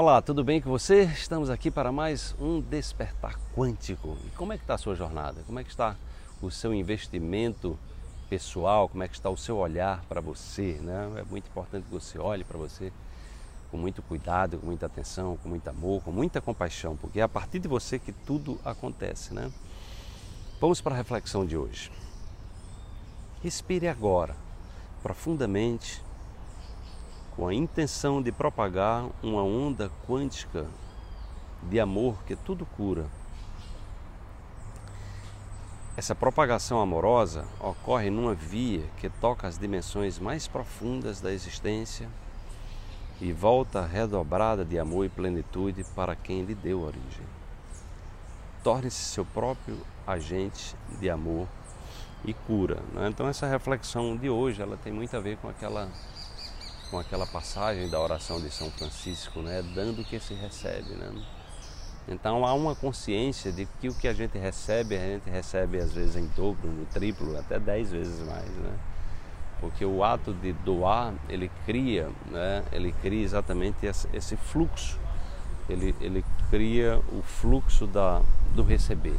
Olá, tudo bem com você? Estamos aqui para mais um Despertar Quântico. E como é que está a sua jornada? Como é que está o seu investimento pessoal? Como é que está o seu olhar para você? Né? É muito importante que você olhe para você com muito cuidado, com muita atenção, com muito amor, com muita compaixão, porque é a partir de você que tudo acontece, né? Vamos para a reflexão de hoje. Respire agora, profundamente, com a intenção de propagar uma onda quântica de amor que tudo cura. Essa propagação amorosa ocorre numa via que toca as dimensões mais profundas da existência e volta redobrada de amor e plenitude para quem lhe deu origem. Torne-se seu próprio agente de amor e cura. Né? Então essa reflexão de hoje ela tem muito a ver com aquela com aquela passagem da oração de São Francisco, né? dando o que se recebe. Né? Então há uma consciência de que o que a gente recebe, a gente recebe às vezes em dobro, no triplo, até dez vezes mais. Né? Porque o ato de doar, ele cria, né? ele cria exatamente esse fluxo, ele, ele cria o fluxo da, do receber.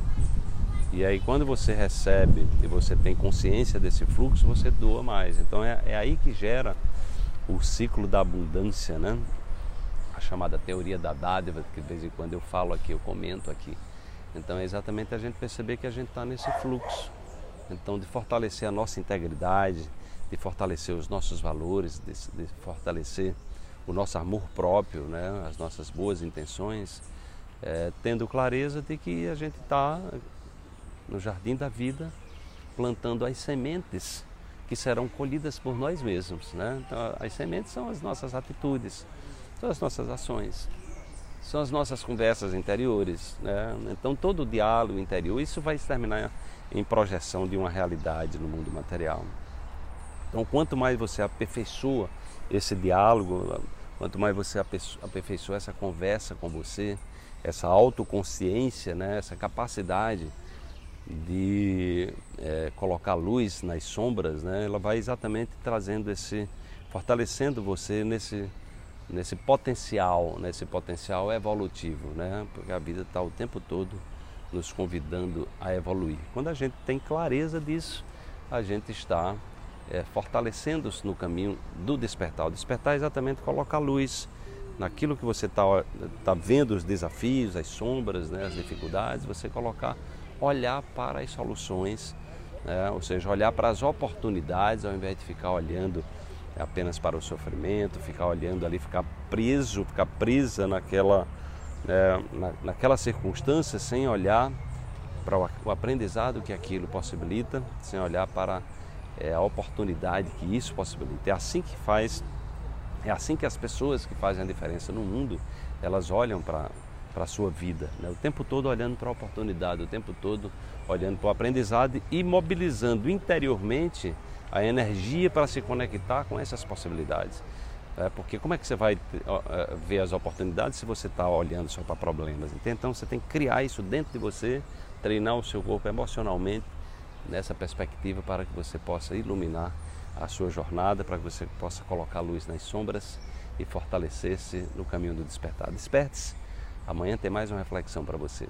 E aí quando você recebe e você tem consciência desse fluxo, você doa mais. Então é, é aí que gera o ciclo da abundância, né? A chamada teoria da dádiva, que de vez em quando eu falo aqui, eu comento aqui. Então é exatamente a gente perceber que a gente está nesse fluxo. Então de fortalecer a nossa integridade, de fortalecer os nossos valores, de, de fortalecer o nosso amor próprio, né? as nossas boas intenções, é, tendo clareza de que a gente está no jardim da vida, plantando as sementes que serão colhidas por nós mesmos. Né? Então, as sementes são as nossas atitudes, são as nossas ações, são as nossas conversas interiores. Né? Então, todo o diálogo interior, isso vai se terminar em projeção de uma realidade no mundo material. Então, quanto mais você aperfeiçoa esse diálogo, quanto mais você aperfeiçoa essa conversa com você, essa autoconsciência, né? essa capacidade de é, colocar luz nas sombras, né? ela vai exatamente trazendo esse, fortalecendo você nesse, nesse potencial, nesse potencial evolutivo, né? porque a vida está o tempo todo nos convidando a evoluir. Quando a gente tem clareza disso, a gente está é, fortalecendo-se no caminho do despertar. O despertar é exatamente colocar luz naquilo que você está tá vendo, os desafios, as sombras, né, as dificuldades, você colocar olhar para as soluções, né? ou seja, olhar para as oportunidades ao invés de ficar olhando apenas para o sofrimento, ficar olhando ali, ficar preso, ficar presa naquela, é, na, naquela circunstância sem olhar para o, o, aprendizado que aquilo possibilita, sem olhar para é, a oportunidade que isso possibilita. É assim que faz, é assim que as pessoas que fazem a diferença no mundo, elas olham para para a sua vida. Né? O tempo todo olhando para a oportunidade, o tempo todo olhando para o aprendizado e mobilizando interiormente a energia para se conectar com essas possibilidades. É, porque como é que você vai é, ver as oportunidades se você está olhando só para problemas? Então você tem que criar isso dentro de você, treinar o seu corpo emocionalmente nessa perspectiva para que você possa iluminar a sua jornada, para que você possa colocar luz nas sombras e fortalecer-se no caminho do despertar. Desperte-se Amanhã tem mais uma reflexão para você.